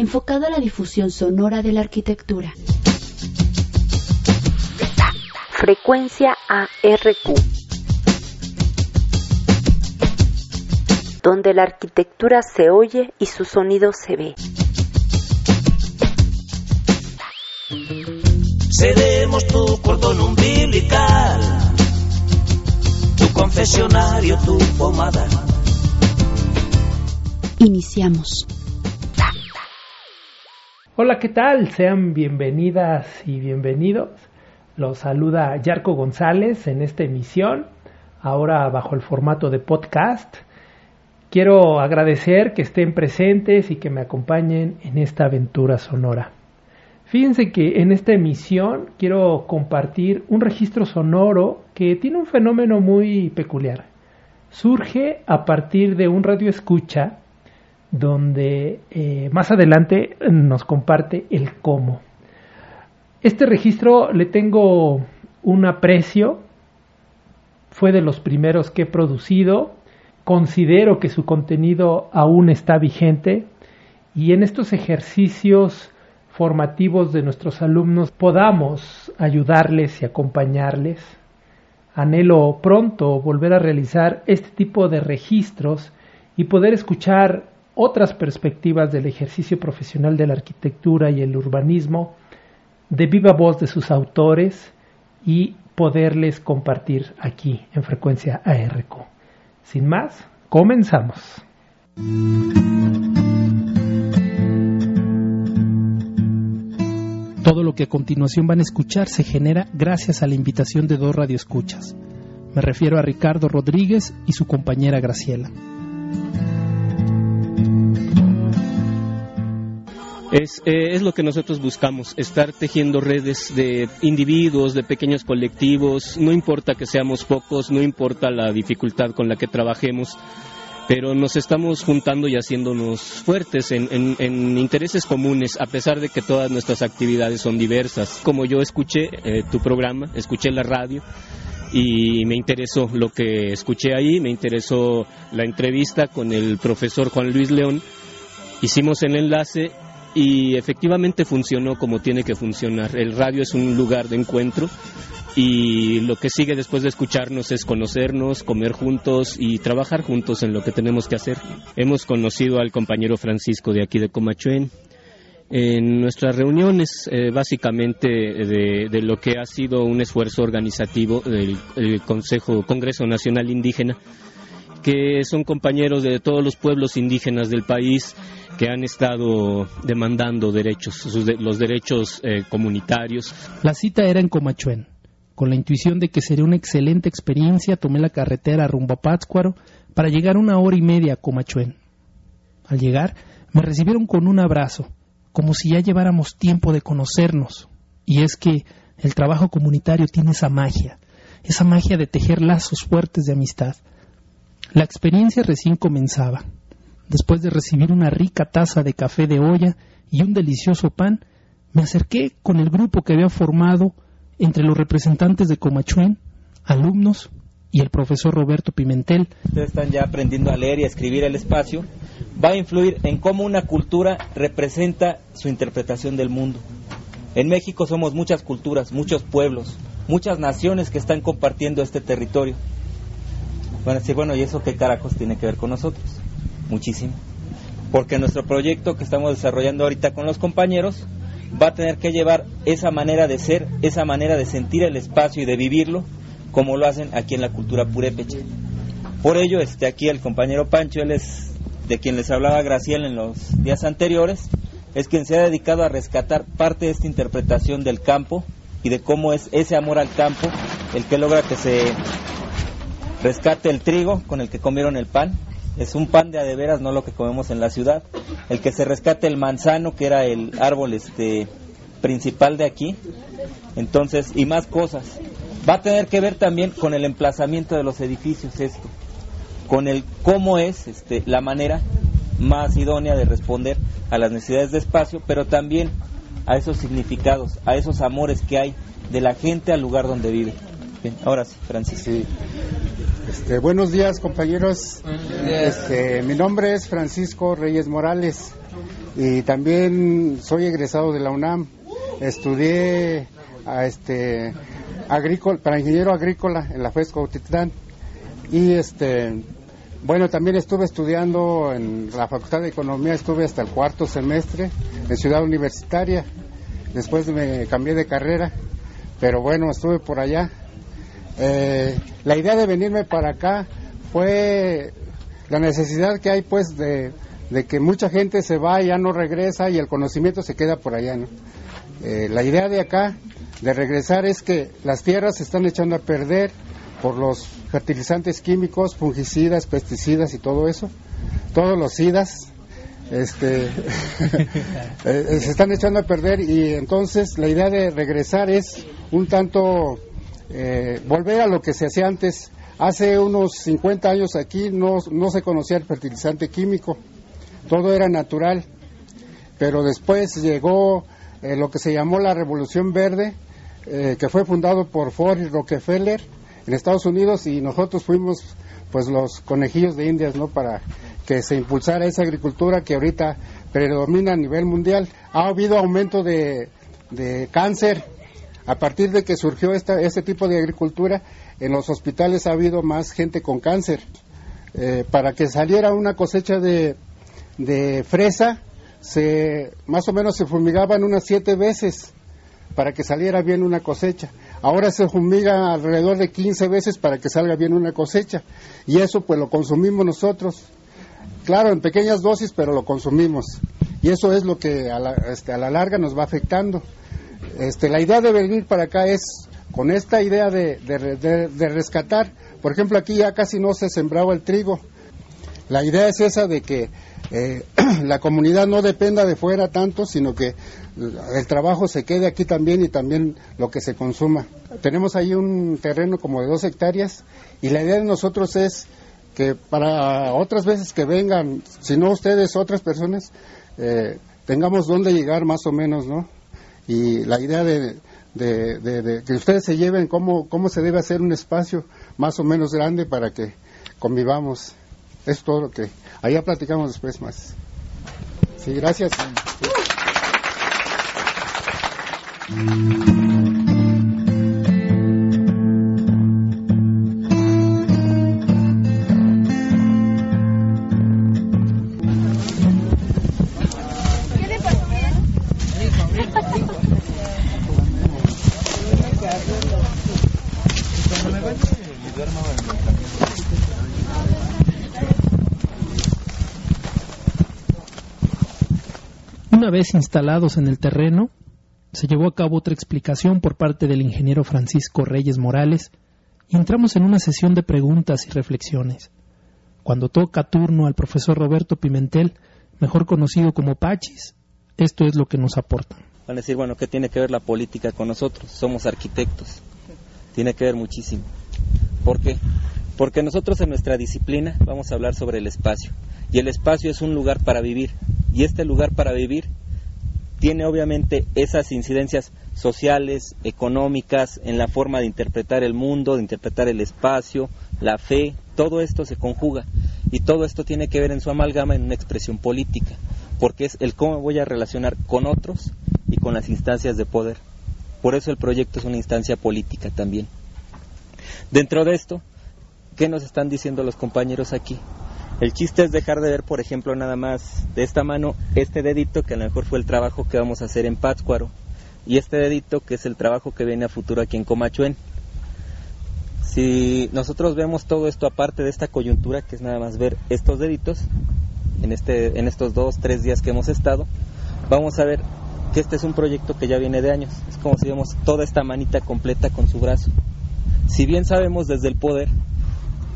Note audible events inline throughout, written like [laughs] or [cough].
enfocado a la difusión sonora de la arquitectura. Frecuencia ARQ. Donde la arquitectura se oye y su sonido se ve. Seremos tu cordón umbilical, tu confesionario, tu pomada. Iniciamos. Hola, ¿qué tal? Sean bienvenidas y bienvenidos. Los saluda Yarco González en esta emisión, ahora bajo el formato de podcast. Quiero agradecer que estén presentes y que me acompañen en esta aventura sonora. Fíjense que en esta emisión quiero compartir un registro sonoro que tiene un fenómeno muy peculiar. Surge a partir de un radio escucha donde eh, más adelante nos comparte el cómo. Este registro le tengo un aprecio, fue de los primeros que he producido, considero que su contenido aún está vigente y en estos ejercicios formativos de nuestros alumnos podamos ayudarles y acompañarles. Anhelo pronto volver a realizar este tipo de registros y poder escuchar otras perspectivas del ejercicio profesional de la arquitectura y el urbanismo, de viva voz de sus autores y poderles compartir aquí en frecuencia ARQ. Sin más, comenzamos. Todo lo que a continuación van a escuchar se genera gracias a la invitación de dos radioescuchas. Me refiero a Ricardo Rodríguez y su compañera Graciela. Es, eh, es, lo que nosotros buscamos, estar tejiendo redes de individuos, de pequeños colectivos, no importa que seamos pocos, no importa la dificultad con la que trabajemos, pero nos estamos juntando y haciéndonos fuertes en, en, intereses comunes, a pesar de que todas nuestras actividades son diversas. Como yo escuché eh, tu programa, escuché la radio, y me interesó lo que escuché ahí, me interesó la entrevista con el profesor Juan Luis León, hicimos el enlace y efectivamente funcionó como tiene que funcionar. El radio es un lugar de encuentro y lo que sigue después de escucharnos es conocernos, comer juntos y trabajar juntos en lo que tenemos que hacer. Hemos conocido al compañero Francisco de aquí de Comachuén en nuestras reuniones, eh, básicamente de, lo que ha sido un esfuerzo organizativo del Consejo Congreso Nacional Indígena, que son compañeros de todos los pueblos indígenas del país que han estado demandando derechos, los derechos eh, comunitarios. La cita era en Comachuén. Con la intuición de que sería una excelente experiencia, tomé la carretera rumbo a Pátzcuaro para llegar una hora y media a Comachuén. Al llegar, me recibieron con un abrazo, como si ya lleváramos tiempo de conocernos. Y es que el trabajo comunitario tiene esa magia, esa magia de tejer lazos fuertes de amistad. La experiencia recién comenzaba después de recibir una rica taza de café de olla y un delicioso pan, me acerqué con el grupo que había formado entre los representantes de Comachuén, alumnos y el profesor Roberto Pimentel. Ustedes están ya aprendiendo a leer y a escribir el espacio. Va a influir en cómo una cultura representa su interpretación del mundo. En México somos muchas culturas, muchos pueblos, muchas naciones que están compartiendo este territorio. Van a bueno, ¿y eso qué carajos tiene que ver con nosotros? muchísimo. Porque nuestro proyecto que estamos desarrollando ahorita con los compañeros va a tener que llevar esa manera de ser, esa manera de sentir el espacio y de vivirlo, como lo hacen aquí en la cultura purépecha. Por ello, este, aquí el compañero Pancho, él es de quien les hablaba Graciela en los días anteriores, es quien se ha dedicado a rescatar parte de esta interpretación del campo y de cómo es ese amor al campo el que logra que se rescate el trigo con el que comieron el pan, es un pan de adeveras, no lo que comemos en la ciudad. El que se rescate el manzano, que era el árbol este principal de aquí. Entonces, y más cosas. Va a tener que ver también con el emplazamiento de los edificios esto, con el cómo es este, la manera más idónea de responder a las necesidades de espacio, pero también a esos significados, a esos amores que hay de la gente al lugar donde vive. Bien, ahora sí, Francisco. Este, buenos días, compañeros. Este, mi nombre es Francisco Reyes Morales. y también soy egresado de la UNAM. Estudié a este agrícola, para ingeniero agrícola en la FES Cuautitlán y este bueno, también estuve estudiando en la Facultad de Economía, estuve hasta el cuarto semestre en Ciudad Universitaria. Después me cambié de carrera, pero bueno, estuve por allá. Eh, la idea de venirme para acá fue la necesidad que hay pues de, que mucha gente se va y ya no regresa y el conocimiento se queda por allá. ¿no? Eh, la idea de acá, de regresar, es que las tierras se están echando a perder, por los fertilizantes químicos, fungicidas, pesticidas y todo eso, todos los SIDAS, este, [laughs] eh, se están echando a perder y entonces la idea de regresar es un tanto eh, volver a lo que se hacía antes. Hace unos 50 años aquí no, no se conocía el fertilizante químico, todo era natural, pero después llegó eh, lo que se llamó la Revolución Verde, que fue fundado por Ford y Rockefeller, en Estados Unidos y nosotros fuimos pues los conejillos de indias, ¿no? Para que se impulsara esa agricultura que ahorita predomina a nivel mundial. Ha habido aumento de, cáncer a partir de que surgió esta, este tipo de agricultura. En los hospitales ha habido más gente con cáncer. Eh, para que saliera una cosecha de, de fresa, se, más o menos se fumigaban unas siete veces para que saliera bien una cosecha. Ahora se fumiga alrededor de 15 veces para que salga bien una cosecha. Y eso pues lo consumimos nosotros. Claro, en pequeñas dosis, pero lo consumimos. Y eso es lo que a la, este, a la larga nos va afectando. Este, la idea de venir para acá es con esta idea de, de, rescatar. Por ejemplo, aquí ya casi no se sembraba el trigo. La idea es esa de que eh, [clears throat] la comunidad no dependa de fuera tanto, sino que el trabajo se quede aquí también y también lo que se consuma. Tenemos ahí un terreno como de dos hectáreas y la idea de nosotros es que para otras veces que vengan, si no ustedes, otras personas, eh, tengamos dónde llegar más o menos, ¿no? Y la idea de, que ustedes se lleven cómo, cómo se debe hacer un espacio más o menos grande para que convivamos. Es todo lo que... Allá platicamos después más. Sí, gracias. Una vez instalados en el terreno, se llevó a cabo otra explicación por parte del ingeniero Francisco Reyes Morales y entramos en una sesión de preguntas y reflexiones. Cuando toca turno al profesor Roberto Pimentel, mejor conocido como Pachis, esto es lo que nos aporta. Van a decir, bueno, ¿qué tiene que ver la política con nosotros? Somos arquitectos. Tiene que ver muchísimo. ¿Por qué? Porque nosotros en nuestra disciplina vamos a hablar sobre el espacio. Y el espacio es un lugar para vivir. Y este lugar para vivir tiene obviamente esas incidencias sociales, económicas, en la forma de interpretar el mundo, de interpretar el espacio, la fe, todo esto se conjuga y todo esto tiene que ver en su amalgama en una expresión política, porque es el cómo voy a relacionar con otros y con las instancias de poder. Por eso el proyecto es una instancia política también. Dentro de esto, ¿qué nos están diciendo los compañeros aquí? El chiste es dejar de ver, por ejemplo, nada más de esta mano este dedito, que a lo mejor fue el trabajo que vamos a hacer en Pátzcuaro, y este dedito, que es el trabajo que viene a futuro aquí en Comachuen. Si nosotros vemos todo esto aparte de esta coyuntura, que es nada más ver estos deditos, en, este, en estos dos, tres días que hemos estado, vamos a ver que este es un proyecto que ya viene de años. Es como si vemos toda esta manita completa con su brazo. Si bien sabemos desde el poder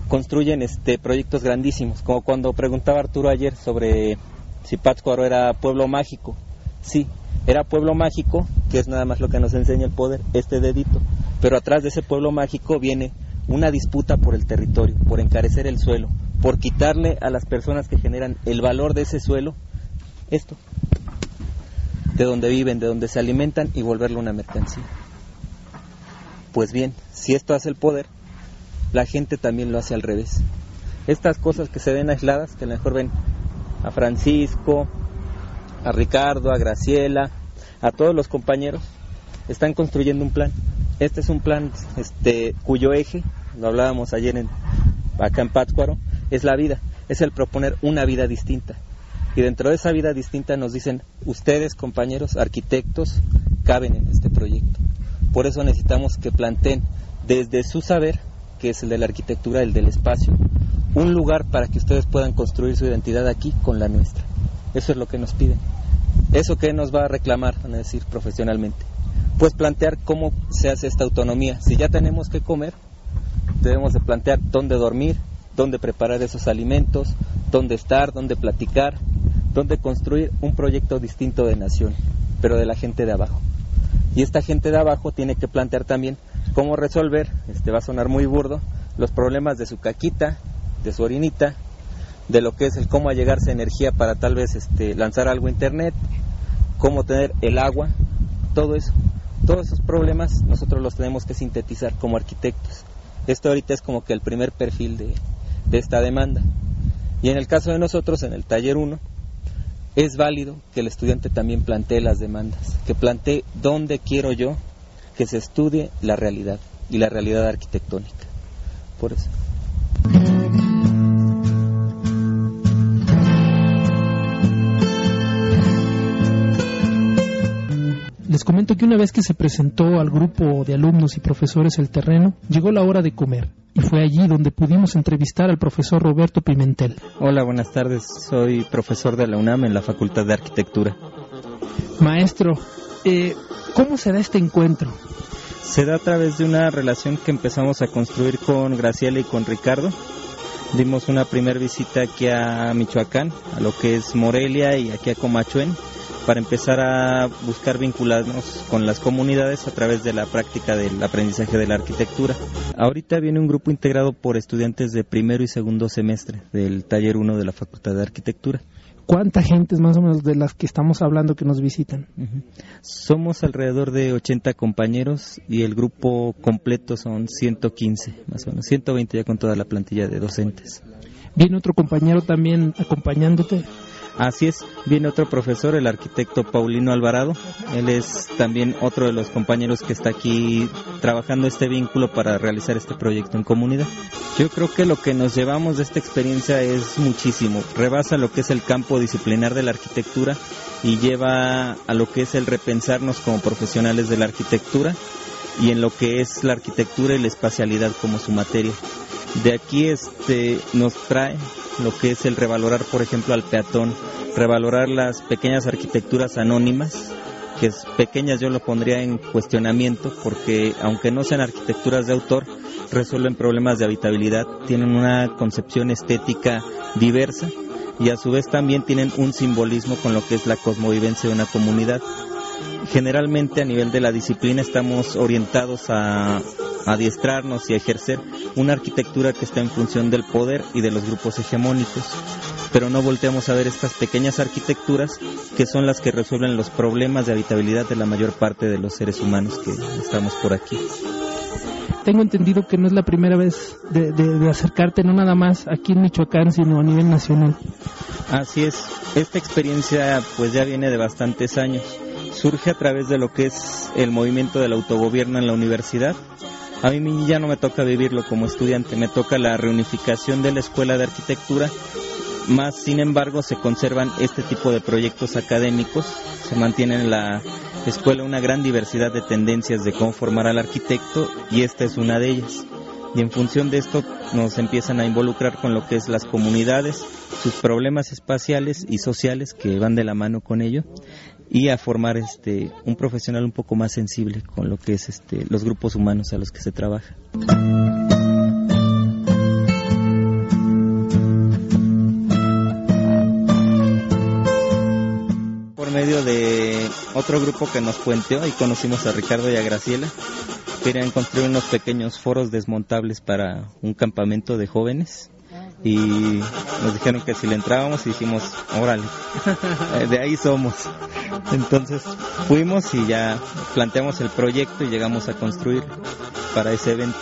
construyen este proyectos grandísimos, como cuando preguntaba Arturo ayer sobre si Pátzcuaro era pueblo mágico. Sí, era pueblo mágico, que es nada más lo que nos enseña el poder, este dedito. Pero atrás de ese pueblo mágico viene una disputa por el territorio, por encarecer el suelo, por quitarle a las personas que generan el valor de ese suelo esto, de donde viven, de donde se alimentan y volverlo una mercancía. Pues bien, si esto hace el poder, la gente también lo hace al revés. Estas cosas que se ven aisladas, que a lo mejor ven a Francisco, a Ricardo, a Graciela, a todos los compañeros, están construyendo un plan. Este es un plan este, cuyo eje, lo hablábamos ayer en, acá en Pátzcuaro, es la vida, es el proponer una vida distinta. Y dentro de esa vida distinta nos dicen, ustedes compañeros, arquitectos, caben en este proyecto. Por eso necesitamos que planteen desde su saber, que es el de la arquitectura, el del espacio, un lugar para que ustedes puedan construir su identidad aquí con la nuestra. Eso es lo que nos piden. ¿Eso que nos va a reclamar, van a decir profesionalmente? Pues plantear cómo se hace esta autonomía. Si ya tenemos que comer, debemos de plantear dónde dormir, dónde preparar esos alimentos, dónde estar, dónde platicar, dónde construir un proyecto distinto de nación, pero de la gente de abajo. Y esta gente de abajo tiene que plantear también cómo resolver, este va a sonar muy burdo, los problemas de su caquita, de su orinita, de lo que es el cómo allegarse energía para tal vez este, lanzar algo a internet, cómo tener el agua, todo eso. Todos esos problemas nosotros los tenemos que sintetizar como arquitectos. Esto ahorita es como que el primer perfil de, de esta demanda. Y en el caso de nosotros, en el taller 1, es válido que el estudiante también plantee las demandas, que plantee dónde quiero yo que se estudie la realidad y la realidad arquitectónica. Por eso. Les comento que una vez que se presentó al grupo de alumnos y profesores el terreno, llegó la hora de comer y fue allí donde pudimos entrevistar al profesor Roberto Pimentel. Hola, buenas tardes. Soy profesor de la UNAM en la Facultad de Arquitectura. Maestro, eh, ¿cómo se da este encuentro? Se da a través de una relación que empezamos a construir con Graciela y con Ricardo. Dimos una primera visita aquí a Michoacán, a lo que es Morelia y aquí a Comachuén para empezar a buscar vincularnos con las comunidades a través de la práctica del aprendizaje de la arquitectura. Ahorita viene un grupo integrado por estudiantes de primero y segundo semestre del taller 1 de la Facultad de Arquitectura. ¿Cuánta gente es más o menos de las que estamos hablando que nos visitan? Somos alrededor de 80 compañeros y el grupo completo son 115, más o menos, 120 ya con toda la plantilla de docentes. ¿Viene otro compañero también acompañándote? Así es, viene otro profesor, el arquitecto Paulino Alvarado. Él es también otro de los compañeros que está aquí trabajando este vínculo para realizar este proyecto en comunidad. Yo creo que lo que nos llevamos de esta experiencia es muchísimo. Rebasa lo que es el campo disciplinar de la arquitectura y lleva a lo que es el repensarnos como profesionales de la arquitectura y en lo que es la arquitectura y la espacialidad como su materia. De aquí este nos trae lo que es el revalorar, por ejemplo, al peatón, revalorar las pequeñas arquitecturas anónimas, que es pequeñas yo lo pondría en cuestionamiento porque aunque no sean arquitecturas de autor, resuelven problemas de habitabilidad, tienen una concepción estética diversa y a su vez también tienen un simbolismo con lo que es la cosmovivencia de una comunidad. Generalmente a nivel de la disciplina estamos orientados a adiestrarnos y ejercer una arquitectura que está en función del poder y de los grupos hegemónicos, pero no volteamos a ver estas pequeñas arquitecturas que son las que resuelven los problemas de habitabilidad de la mayor parte de los seres humanos que estamos por aquí. Tengo entendido que no es la primera vez de, de acercarte, no nada más aquí en Michoacán, sino a nivel nacional. Así es, esta experiencia pues ya viene de bastantes años. Surge a través de lo que es el movimiento del autogobierno en la universidad a mí ya no me toca vivirlo como estudiante, me toca la reunificación de la escuela de arquitectura, más sin embargo se conservan este tipo de proyectos académicos, se mantiene en la escuela una gran diversidad de tendencias de cómo formar al arquitecto y esta es una de ellas. Y en función de esto nos empiezan a involucrar con lo que es las comunidades, sus problemas espaciales y sociales que van de la mano con ello y a formar este un profesional un poco más sensible con lo que es este los grupos humanos a los que se trabaja. Por medio de otro grupo que nos puenteó y conocimos a Ricardo y a Graciela, querían construir unos pequeños foros desmontables para un campamento de jóvenes y nos dijeron que si le entrábamos y dijimos, órale, eh, de ahí somos. Entonces fuimos y ya planteamos el proyecto y llegamos a construir para ese evento.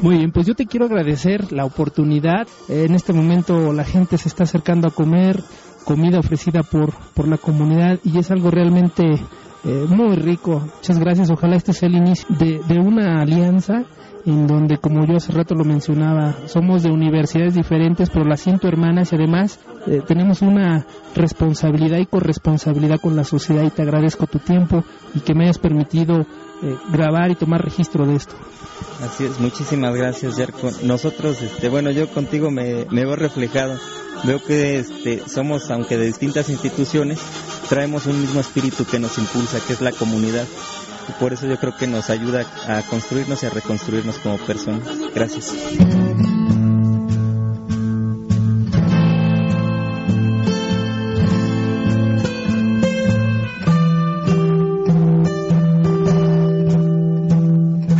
Muy bien, pues yo te quiero agradecer la oportunidad. En este momento la gente se está acercando a comer comida ofrecida por, por la comunidad y es algo realmente eh, muy rico. Muchas gracias. Ojalá este sea el inicio de, de una alianza en donde, como yo hace rato lo mencionaba, somos de universidades diferentes, pero las siento hermanas y además eh, tenemos una responsabilidad y corresponsabilidad con la sociedad y te agradezco tu tiempo y que me hayas permitido eh, grabar y tomar registro de esto. Así es, muchísimas gracias, Yerko. Nosotros, este, bueno, yo contigo me, me veo reflejado. Veo que este, somos, aunque de distintas instituciones, traemos un mismo espíritu que nos impulsa, que es la comunidad. Y por eso yo creo que nos ayuda a construirnos y a reconstruirnos como personas. Gracias.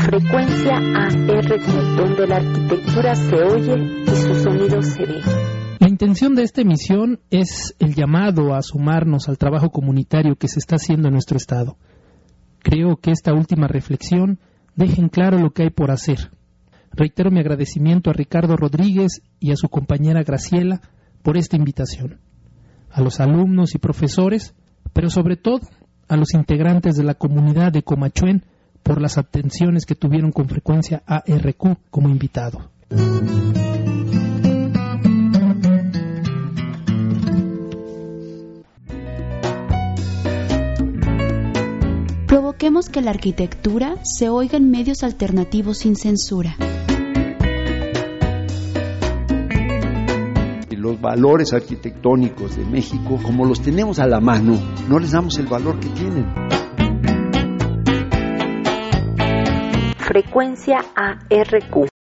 Frecuencia ARQ, donde la arquitectura se oye y su sonido se ve. La intención de esta emisión es el llamado a sumarnos al trabajo comunitario que se está haciendo en nuestro Estado. Creo que esta última reflexión deja en claro lo que hay por hacer. Reitero mi agradecimiento a Ricardo Rodríguez y a su compañera Graciela por esta invitación, a los alumnos y profesores, pero sobre todo a los integrantes de la comunidad de Comachuén por las atenciones que tuvieron con frecuencia ARQ como invitado. Provoquemos que la arquitectura se oiga en medios alternativos sin censura. Los valores arquitectónicos de México, como los tenemos a la mano, no les damos el valor que tienen. Frecuencia ARQ.